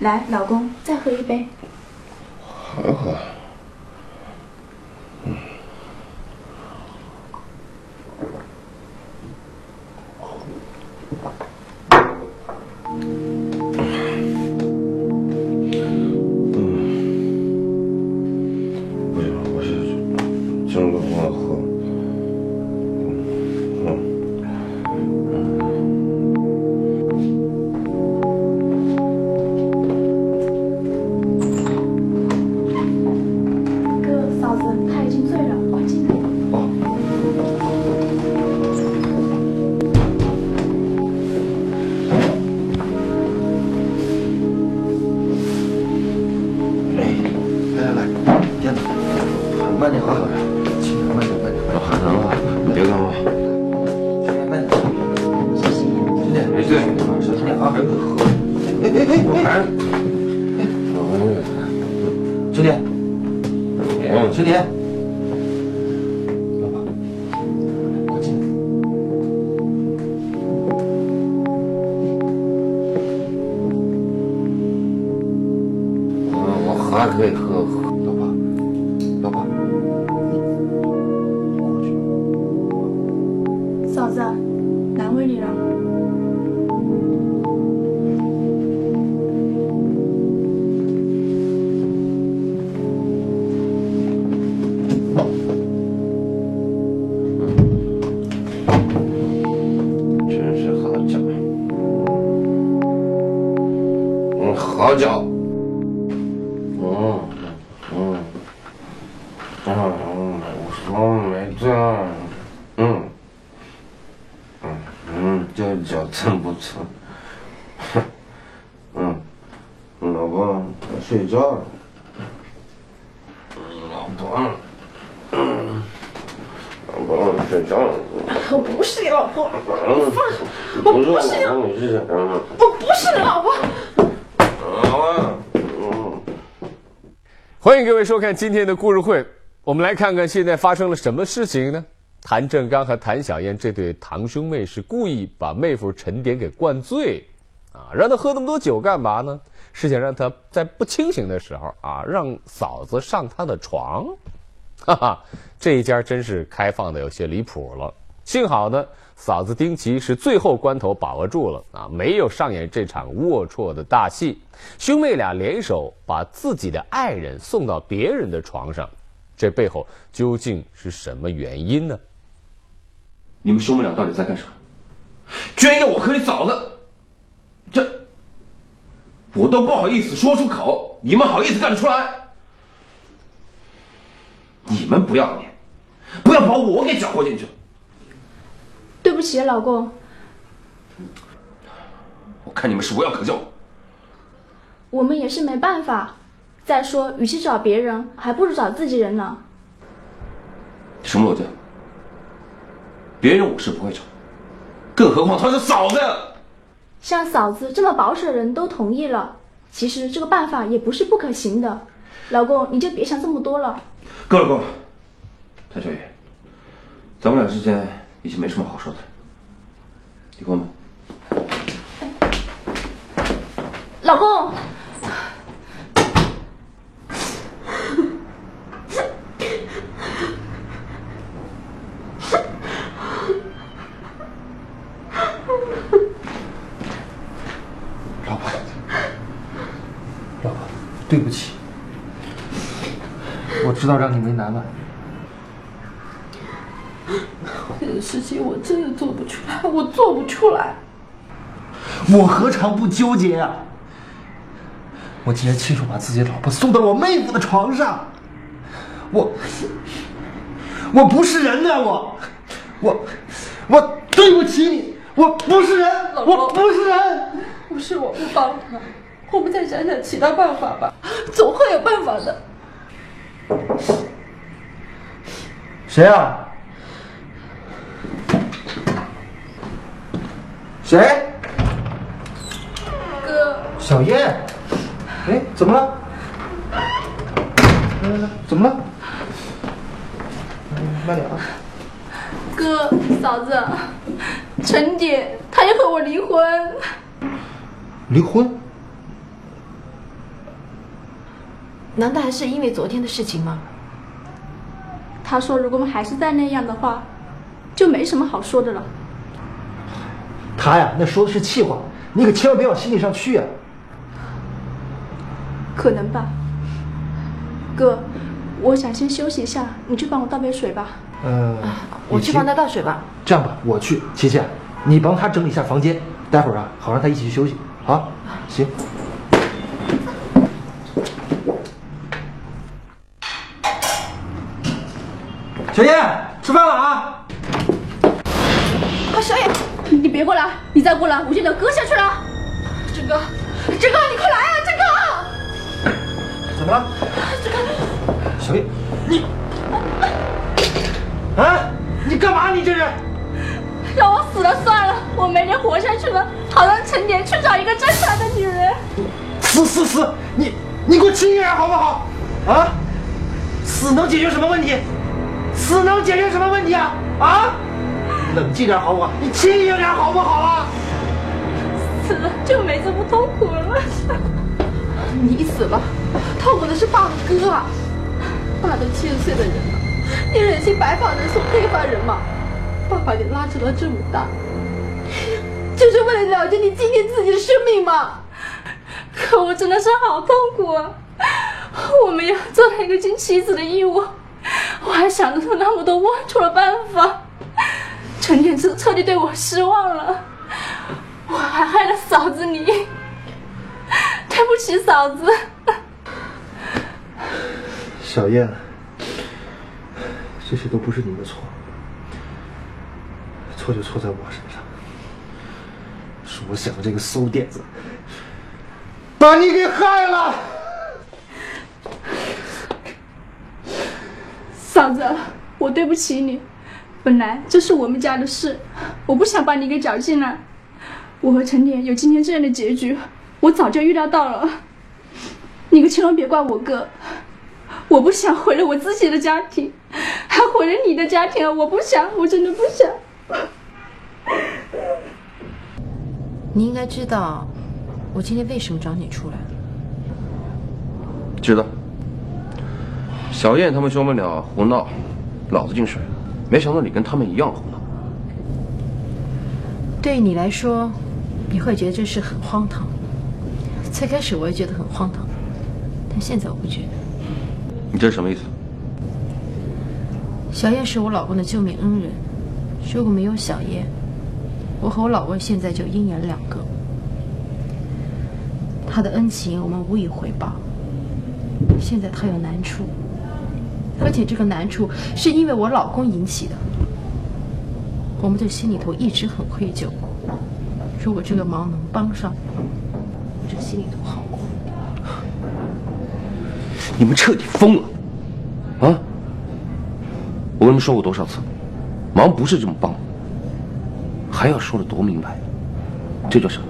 来，老公，再喝一杯。看今天的故事会。我们来看看现在发生了什么事情呢？谭正刚和谭小燕这对堂兄妹是故意把妹夫陈典给灌醉，啊，让他喝那么多酒干嘛呢？是想让他在不清醒的时候啊，让嫂子上他的床。哈哈，这一家真是开放的有些离谱了。幸好呢，嫂子丁琪是最后关头把握住了啊，没有上演这场龌龊的大戏。兄妹俩联手把自己的爱人送到别人的床上，这背后究竟是什么原因呢？你们兄妹俩到底在干什么？居然要我和你嫂子，这我都不好意思说出口，你们好意思干得出来？你们不要脸，不要把我给搅和进去。对不起，老公，我看你们是无药可救。我们也是没办法。再说，与其找别人，还不如找自己人呢。什么逻辑？别人我是不会找，更何况她是嫂子。像嫂子这么保守的人都同意了，其实这个办法也不是不可行的。老公，你就别想这么多了。够了够了，谭小雨，咱们俩之间已经没什么好说的了，离婚吧。老公，老婆，老婆，对不起，我知道让你为难了。我真的做不出来，我做不出来。我何尝不纠结呀、我竟然亲手把自己的老婆送到我妹夫的床上，我我不是人呐、我我我对不起你，我不是人，我不是人。不是我不帮他，我们再想想其他办法吧，总会有办法的。谁啊？谁？哥，小燕。哎，怎么了？来来来，怎么了？嗯慢点啊。哥，嫂子，陈姐，她要和我离婚。离婚？难道还是因为昨天的事情吗？她说，如果我们还是再那样的话，就没什么好说的了。他呀，那说的是气话，你可千万别往心里上去啊。可能吧。哥，我想先休息一下，你去帮我倒杯水吧。呃，我去帮他倒水吧。这样吧，我去，琪琪，你帮他整理一下房间，待会儿啊，好让他一起去休息。好，行。小燕，吃饭了啊！啊，小野，你别过来，你再过来，我就得割下去了。志哥，志哥，你快来啊，志哥！怎么了？小玉，你啊，你干嘛？你这是？让我死了算了，我没脸活下去了，好让陈年去找一个正常的女人。死死死！你你给我轻一点好不好？啊，死能解决什么问题？死能解决什么问题啊？啊，冷静点好不好？你轻一点好不好啊？死了就没这么痛苦了。你死了，痛苦的是爸和哥啊！爸都七十岁的人了，你忍心白发人送黑发人吗？爸把你拉扯到这么大，就是为了了结你今天自己的生命吗？可我真的是好痛苦啊！我没有做了一个尽妻子的义务，我还想得出那么多龌龊的办法。陈天彻彻底对我失望了，我还害了嫂子你，对不起嫂子。小燕，这些都不是你的错，错就错在我身上，是我想的这个馊点子，把你给害了。嫂子，我对不起你。本来这是我们家的事，我不想把你给搅进来。我和陈年有今天这样的结局，我早就预料到了。你可千万别怪我哥，我不想毁了我自己的家庭，还毁了你的家庭啊！我不想，我真的不想。你应该知道，我今天为什么找你出来。知道。小燕他们兄妹俩胡闹，老子进水了。没想到你跟他们一样胡闹。对于你来说，你会觉得这事很荒唐。最开始我也觉得很荒唐，但现在我不觉得。你这是什么意思？小燕是我老公的救命恩人，如果没有小燕，我和我老公现在就阴阳两隔。他的恩情我们无以回报。现在他有难处，而且这个难处是因为我老公引起的，我们这心里头一直很愧疚。如果这个忙能帮上，我这心里头好过。你们彻底疯了！啊！我跟你们说过多少次，忙不是这么帮，还要说的多明白。这叫什么？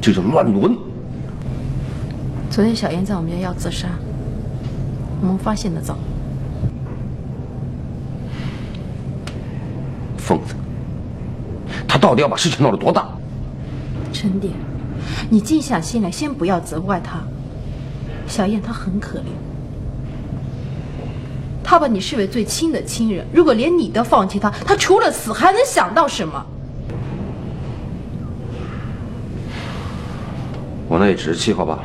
这叫乱伦。昨天小燕在我们家要自杀，我们发现的早。疯子，他到底要把事情闹得多大？陈典，你静下心来，先不要责怪他。小燕她很可怜，他把你视为最亲的亲人，如果连你都放弃他，他除了死还能想到什么？我那也只是气话罢了。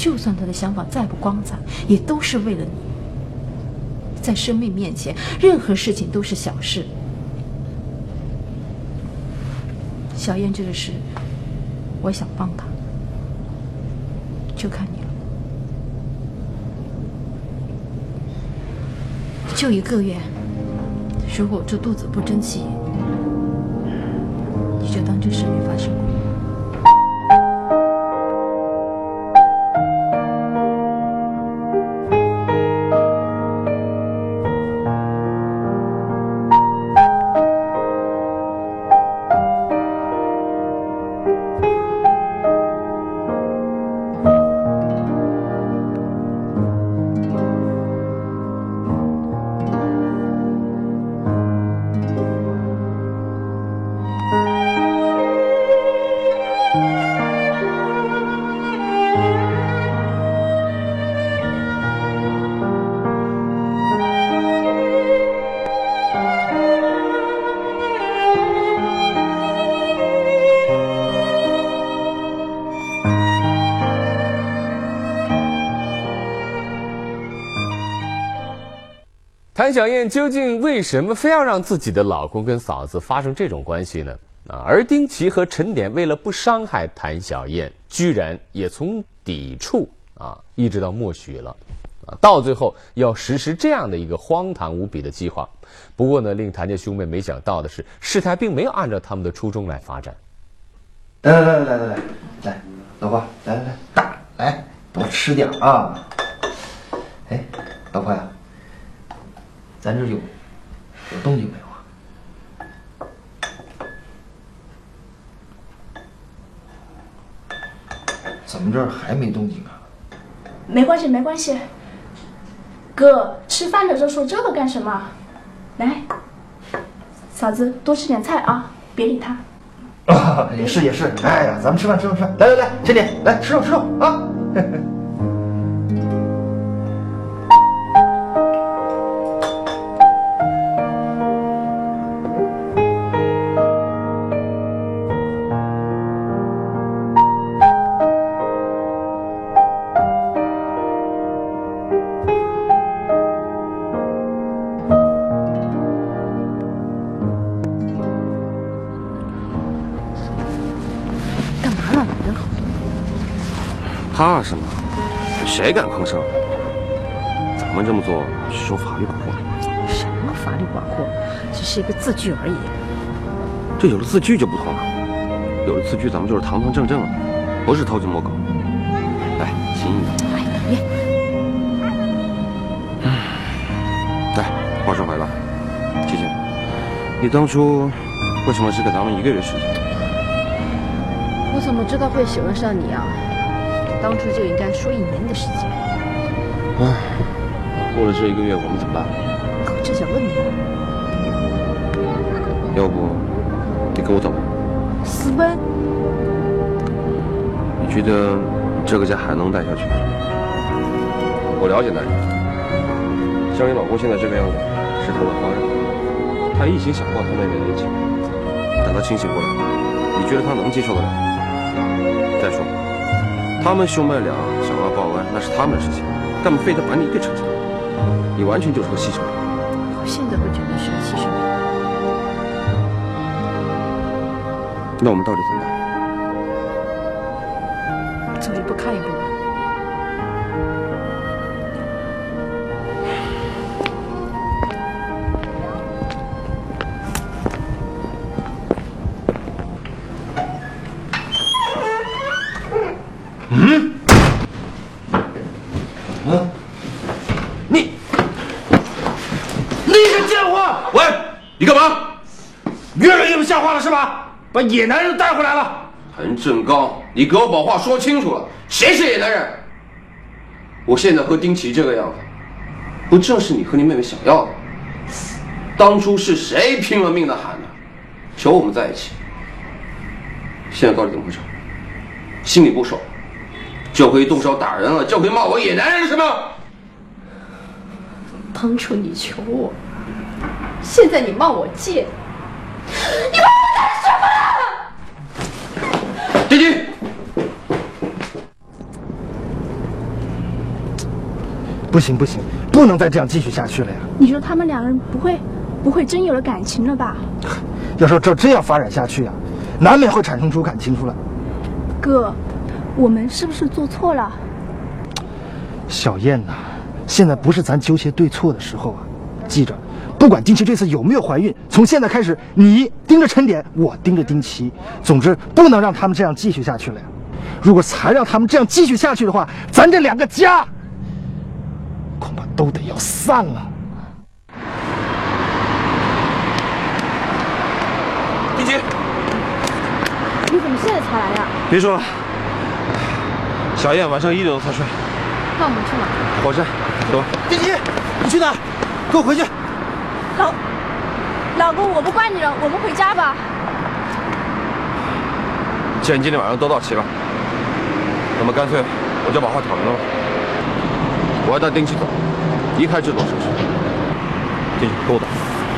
就算他的想法再不光彩，也都是为了你。在生命面前，任何事情都是小事。小燕这个事，我想帮她，就看你了。就一个月，如果这肚子不争气，你就当这事没发生过。谭小燕究竟为什么非要让自己的老公跟嫂子发生这种关系呢？啊，而丁奇和陈典为了不伤害谭小燕，居然也从抵触啊，一直到默许了，啊，到最后要实施这样的一个荒唐无比的计划。不过呢，令谭家兄妹没想到的是，事态并没有按照他们的初衷来发展。来来来来来来来，老婆，来来来，大来多吃点啊！哎，老婆呀，咱这有有动静没有啊？怎么这儿还没动静啊？没关系，没关系。哥，吃饭的时候说这个干什么？来，嫂子多吃点菜啊，别理他。啊，也是也是，哎呀，咱们吃饭吃饭吃饭，来来来，陈典，来吃肉吃肉啊！怕什么？谁敢吭声？咱们这么做是受法律保护的，什么法律保护？只是一个字据而已。这有了字据就不同了，有了字据，咱们就是堂堂正正的，不是偷鸡摸狗。来，亲一个。哎，别！来，话说回来，姐姐，你当初为什么只给咱们一个月时间？我怎么知道会喜欢上你啊？当初就应该说一年的时间。唉，过了这一个月，我们怎么办？我正想问你。要不你跟我走吧？私奔？你觉得这个家还能待下去？我了解男人，像你老公现在这个样子，是头脑发热，他一心想报他妹妹的冤情。等他清醒过来，你觉得他能接受得了？再说，他们兄妹俩想要报恩，那是他们的事情，干嘛非得把你给扯进来？你完全就是个牺牲品。我现在会觉得是个牺牲品。那我们到底怎么办？走一步看一步吧。正刚，你给我把话说清楚了，谁是野男人？我现在和丁奇这个样子，不正是你和你妹妹想要的？当初是谁拼了命的喊的，求我们在一起？现在到底怎么回事？心里不爽，就可以动手打人了，就可以骂我野男人了是吗？当初你求我，现在你骂我贱。丁奇，不行不行，不能再这样继续下去了呀！你说他们两个人不会不会真有了感情了吧？要说照这样发展下去啊，难免会产生出感情出来。哥，我们是不是做错了？小燕呐、现在不是咱纠结对错的时候啊！记着，不管丁奇这次有没有怀孕，从现在开始，你盯着陈典，我盯着丁奇。总之，不能让他们这样继续下去了呀！如果才让他们这样继续下去的话，咱这两个家恐怕都得要散了。丁奇，你怎么现在才来呀？别说了，小燕晚上一点多才睡。那我们去哪儿？火车，走。丁奇，你去哪？跟我回去。老老公，我不怪你了，我们回家吧。既然今天晚上都到齐了，那么干脆我就把话挑明了吧。我要带丁奇走，离开这座城市。丁奇，跟我走。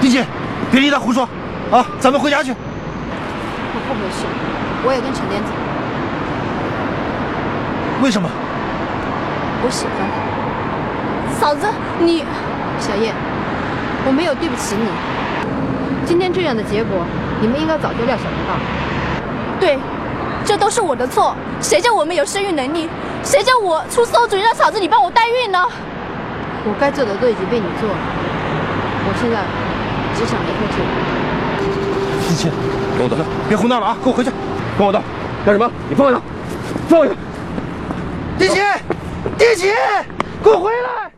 丁奇，别理他胡说啊！咱们回家去。我不回去，我也跟陈天走。为什么？我喜欢他。嫂子，你小叶，我没有对不起你。今天这样的结果，你们应该早就料想得到。对，这都是我的错。谁叫我没有生育能力？谁叫我出馊主意让嫂子你帮我代孕呢？我该做的都已经被你做了，我现在只想离开这里。一切，跟我走，别胡闹了啊！跟我回去。跟我走，干什么？你放下他，放下他！弟姐，弟姐，给我回来！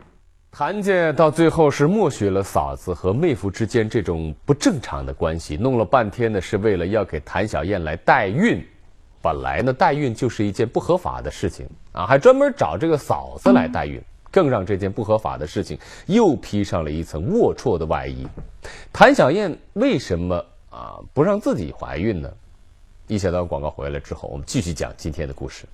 谭家到最后是默许了嫂子和妹夫之间这种不正常的关系，弄了半天呢，是为了要给谭小燕来代孕。本来呢，代孕就是一件不合法的事情啊，还专门找这个嫂子来代孕，更让这件不合法的事情又披上了一层龌龊的外衣。谭小燕为什么啊不让自己怀孕呢？一小段广告回来之后，我们继续讲今天的故事。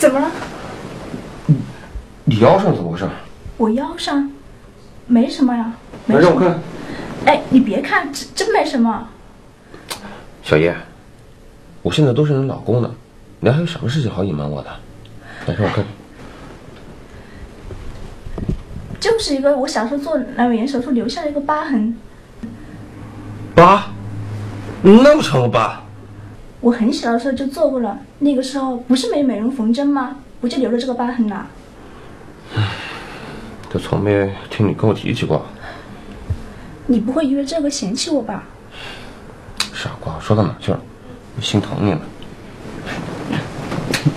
怎么了？你腰上怎么回事？我腰上没什么呀。来，让我看。哎，你别看，真真没什么。小叶，我现在都是你老公了，你还有什么事情好隐瞒我的？来，让我看。就是一个我小时候做阑尾炎手术留下的一个疤痕。疤？那么长的疤？我很小的时候就做过了，那个时候不是没美容缝针吗？不就留了这个疤痕呐？就从没听你跟我提起过。你不会因为这个嫌弃我吧？傻瓜，说到哪去了？我心疼你了。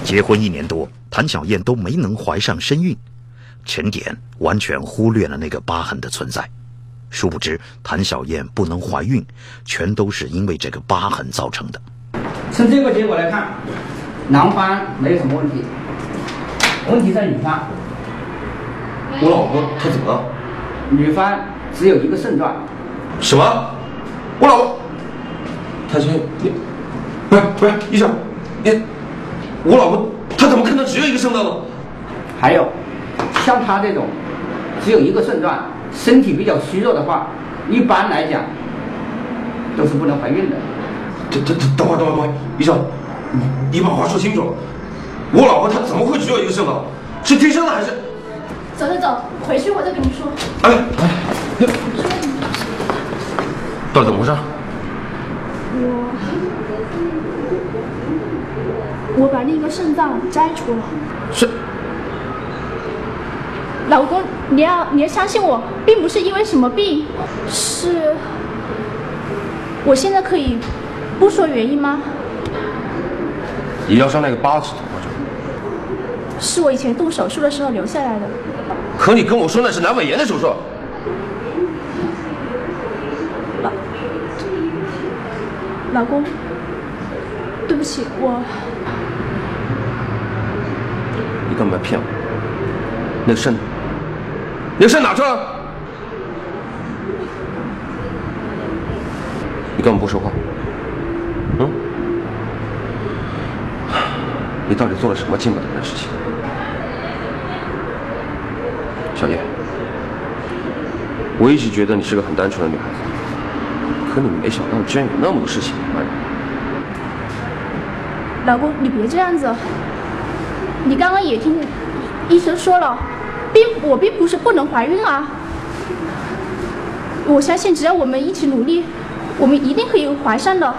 结婚一年多，谭小燕都没能怀上身孕，陈典完全忽略了那个疤痕的存在。殊不知，谭小燕不能怀孕，全都是因为这个疤痕造成的。从这个结果来看，男方没有什么问题，问题在女方。我老婆她怎么了？女方只有一个肾脏。什么？我老婆？谭小燕，你不是不是医生，你我老婆她怎么可能只有一个肾脏呢？还有，像她这种只有一个肾脏，身体比较虚弱的话，一般来讲都是不能怀孕的。等等等等会儿等会儿等会儿，医生，你你把话说清楚。我老婆她怎么会只有一个肾脏？是天生的还是？走走走，回去我再跟你说。哎哎，你到底怎么回事？我把那个肾脏摘除了。是老公，你要你要相信我，并不是因为什么病，是，我现在可以不说原因吗？你腰上那个疤是怎么回事？是我以前动手术的时候留下来的。可你跟我说那是阑尾炎的手术。老公，对不起，我你干嘛骗我。那个肾，那个肾哪去了？你根本不说话。你到底做了什么见不得人的事情？小叶，我一直觉得你是个很单纯的女孩子，可你没想到你居然有那么多事情瞒着。老公，你别这样子。你刚刚也听医生说了，并我并不是不能怀孕啊。我相信只要我们一起努力，我们一定可以怀上的。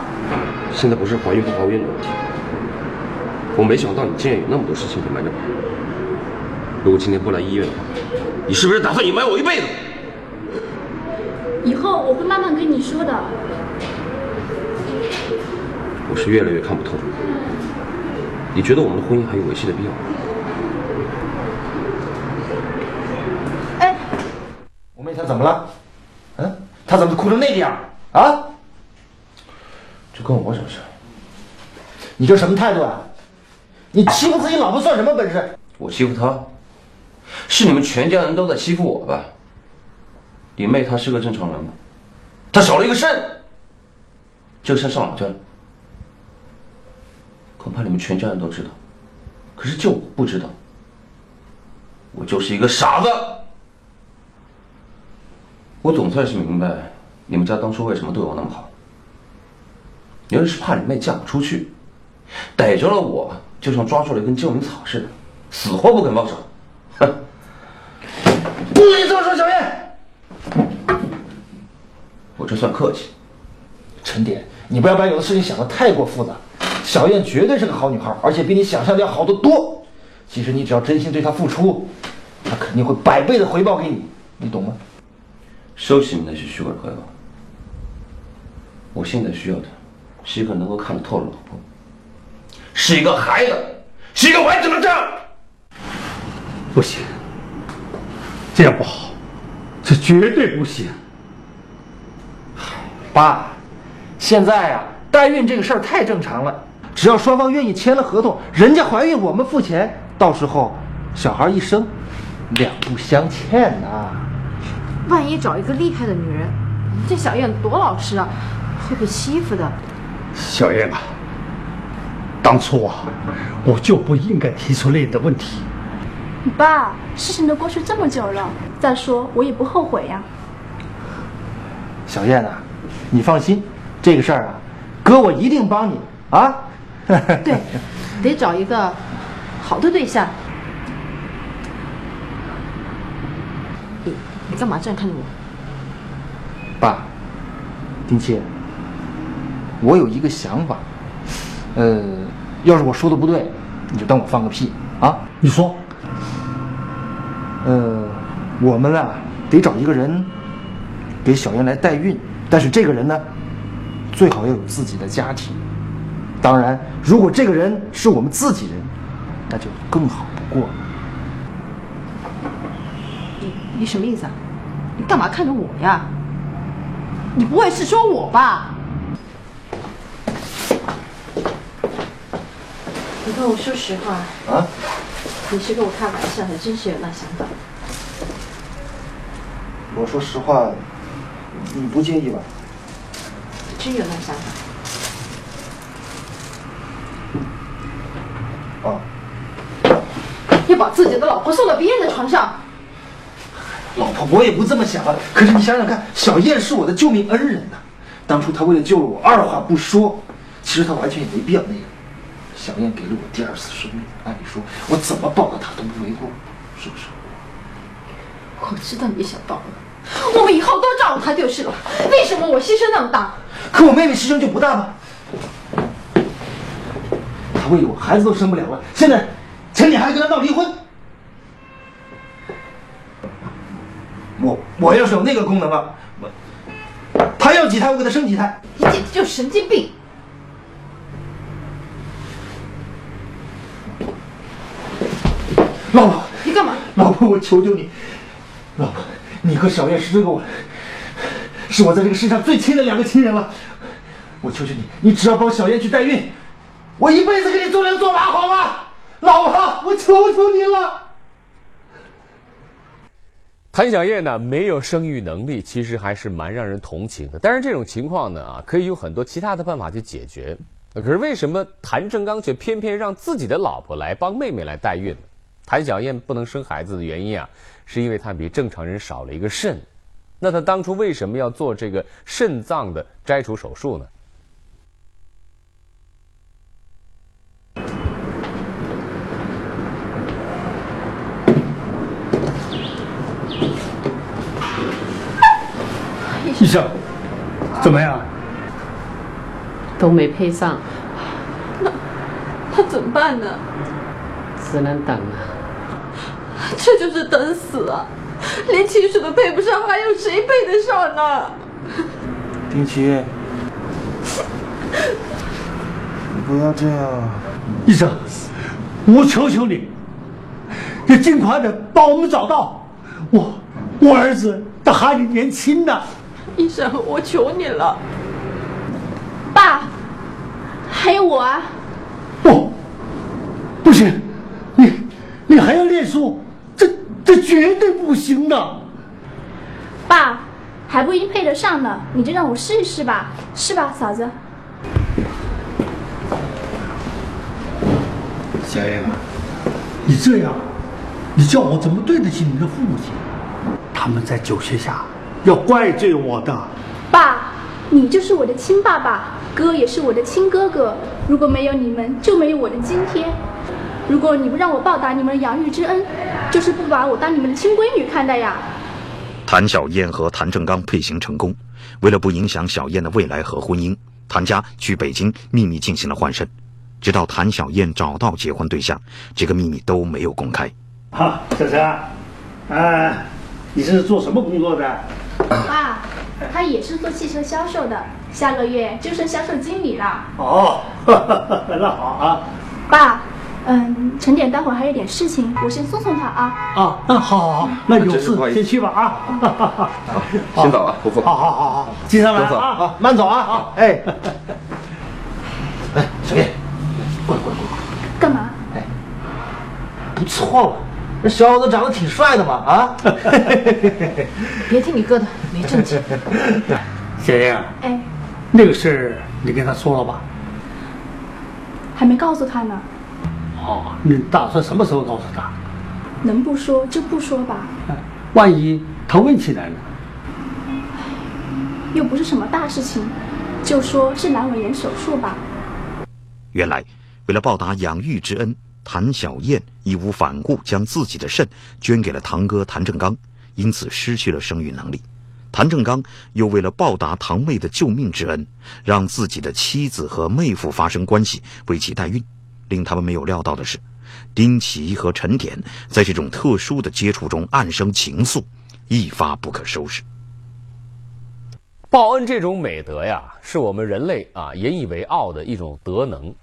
现在不是怀孕不怀孕的问题，我没想到你竟然有那么多事情隐瞒着我。如果今天不来医院的话，你是不是打算隐瞒我一辈子？以后我会慢慢跟你说的。我是越来越看不透你。你觉得我们的婚姻还有维系的必要吗？哎，我妹她怎么了？嗯，她怎么哭成那个样？啊？这关我什么事？你这什么态度啊？你欺负自己老婆算什么本事？我欺负她，是你们全家人都在欺负我吧？你妹她是个正常人吗？她少了一个肾，这个肾上哪去了？恐怕你们全家人都知道，可是就我不知道。我就是一个傻子。我总算是明白你们家当初为什么对我那么好。原来是怕你妹嫁不出去，逮着了我就像抓住了一根救命草似的，死活不肯放手。哼！不许这么说，小燕。我这算客气。陈典，你不要把有的事情想得太过复杂。小燕绝对是个好女孩，而且比你想象的要好得多。其实你只要真心对她付出，她肯定会百倍的回报给你，你懂吗？收起你那些虚伪的回报。我现在需要的是一个能够看得透的老婆，是一个孩子，是一个完整的丈夫。不行，这样不好，这绝对不行。爸，现在啊，代孕这个事儿太正常了，只要双方愿意签了合同，人家怀孕我们付钱，到时候小孩一生，两不相欠呐。万一找一个厉害的女人，这小燕多老实啊，会被欺负的。小燕啊，当初啊，我就不应该提出类的问题。爸，事情都过去这么久了，再说我也不后悔呀。小燕啊，你放心，这个事儿啊，哥我一定帮你啊。对，得找一个好的对象。你你干嘛这样看着我？爸，丁七，我有一个想法，呃，要是我说的不对，你就当我放个屁啊。你说，呃，我们啊得找一个人给小燕来代孕，但是这个人呢，最好要有自己的家庭。当然，如果这个人是我们自己人，那就更好不过了。你你什么意思啊？你干嘛看着我呀？你不会是说我吧？你跟我说实话，啊？你是跟我开玩笑，还真是有那想法？我说实话，你不介意吧？真有那想法？啊，要把自己的老婆送到别人的床上？老婆，我也不这么想啊。可是你想想看，小燕是我的救命恩人呐、当初她为了救了我，二话不说。其实她完全也没必要那样。小燕给了我第二次生命，按理说我怎么报答她都不为过，是不是？我知道你想报了，我们以后都照顾她就是了。为什么我牺牲那么大？可我妹妹牺牲就不大吗？她为了我，孩子都生不了了，现在陈你还跟她闹离婚。我我要是有那个功能了，我她要几胎我给她生几胎。你简直就是神经病！老婆，你干嘛？老婆，我求求你，老婆，你和小燕是这个我，是我在这个世上最亲的两个亲人了。我求求你，你只要帮小燕去代孕，我一辈子给你做牛做马，好吗？老婆，我求求你了。谭小燕呢没有生育能力，其实还是蛮让人同情的。但是这种情况呢啊，可以有很多其他的办法去解决。可是为什么谭正刚却偏偏让自己的老婆来帮妹妹来代孕呢？谭小燕不能生孩子的原因啊，是因为她比正常人少了一个肾。那她当初为什么要做这个肾脏的摘除手术呢？医生，怎么样？都没配上，那怎么办呢？只能等了。这就是等死啊！连亲属都配不上，还有谁配得上呢？丁奇，你不要这样。医生，我求求你，你尽快的帮我们找到我，我儿子他还年轻呢。医生，我求你了，爸，还有我啊！不，不行，你你还要念书，这这绝对不行的。爸，还不一定配得上呢，你就让我试一试吧，是吧，嫂子？小燕啊，你这样，你叫我怎么对得起你的父亲？他们在酒席下要怪罪我的。爸，你就是我的亲爸爸，哥也是我的亲哥哥。如果没有你们，就没有我的今天。如果你不让我报答你们的养育之恩，就是不把我当你们的亲闺女看待呀。谭小燕和谭正刚配型成功，为了不影响小燕的未来和婚姻，谭家去北京秘密进行了换肾，直到谭小燕找到结婚对象，这个秘密都没有公开。哈，小陈，啊，你是做什么工作的？爸，他也是做汽车销售的，下个月就升销售经理了。哦，那好啊。爸，嗯，陈典待会儿还有点事情，我先送送他啊。啊，那好好好，那有事先去吧啊。好先走啊，伯父。好好好好，记上来走走啊。啊，慢走啊！好，哎，哎，小叶，过来过来过来，干嘛？哎不错嘛，这小伙子长得挺帅的嘛啊！别听你哥的，没正经。小英，哎，那个事儿你跟他说了吧？还没告诉他呢，哦，你打算什么时候告诉他？能不说就不说吧，哎万一他问起来了？又不是什么大事情，就说是阑尾炎手术吧。原来，为了报答养育之恩，谭小燕义无反顾将自己的肾捐给了堂哥谭正刚，因此失去了生育能力。谭正刚又为了报答堂妹的救命之恩，让自己的妻子和妹夫发生关系，为其代孕。令他们没有料到的是，丁奇和陈典在这种特殊的接触中暗生情愫，一发不可收拾。报恩这种美德呀，是我们人类啊引以为傲的一种德能。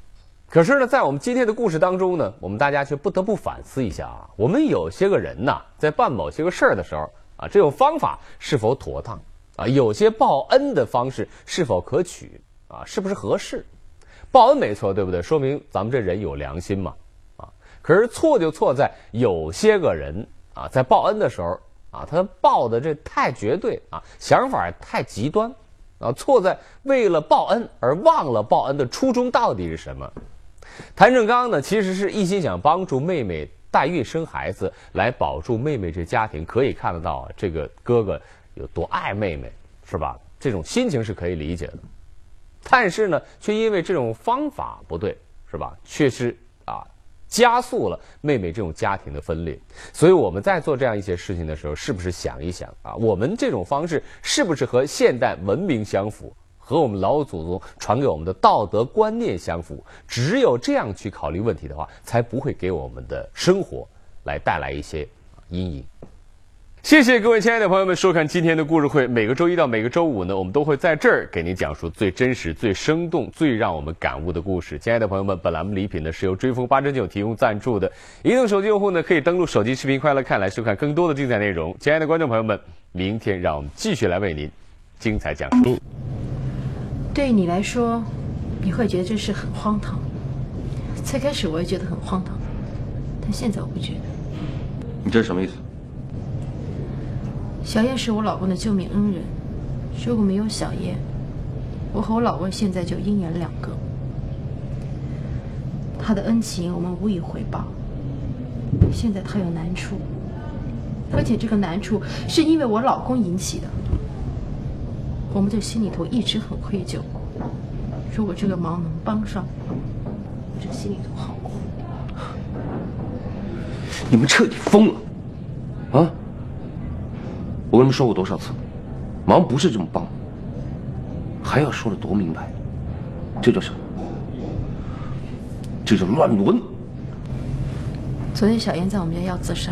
可是呢，在我们今天的故事当中呢，我们大家却不得不反思一下啊，我们有些个人呐，在办某些个事儿的时候啊，这种方法是否妥当啊？有些报恩的方式是否可取啊？是不是合适？报恩没错，对不对？说明咱们这人有良心嘛啊。可是错就错在有些个人啊，在报恩的时候啊，他报的这太绝对啊，想法太极端啊，错在为了报恩而忘了报恩的初衷到底是什么。谭正刚呢，其实是一心想帮助妹妹代孕生孩子，来保住妹妹这家庭。可以看得到啊，这个哥哥有多爱妹妹，是吧？这种心情是可以理解的。但是呢，却因为这种方法不对，是吧？确实啊，加速了妹妹这种家庭的分裂。所以我们在做这样一些事情的时候，是不是想一想啊，我们这种方式是不是和现代文明相符？和我们老祖宗传给我们的道德观念相符，只有这样去考虑问题的话，才不会给我们的生活来带来一些阴影。谢谢各位亲爱的朋友们收看今天的故事会。每个周一到每个周五呢，我们都会在这儿给您讲述最真实、最生动、最让我们感悟的故事。亲爱的朋友们，本栏目礼品呢是由追风八珍酒提供赞助的。移动手机用户呢可以登录手机视频快乐看来收看更多的精彩内容。亲爱的观众朋友们，明天让我们继续来为您精彩讲述。对于你来说，你会觉得这事很荒唐。最开始我也觉得很荒唐，但现在我不觉得。你这是什么意思？小燕是我老公的救命恩人，如果没有小燕，我和我老公现在就阴阳两隔。他的恩情我们无以回报。现在他有难处，而且这个难处是因为我老公引起的。我们这心里头一直很愧疚。如果这个忙能帮上，我这心里头好苦。你们彻底疯了，我跟你们说过多少次，忙不是这么帮，还要说的多明白，这叫什么？这叫乱伦。昨天小燕在我们家要自杀，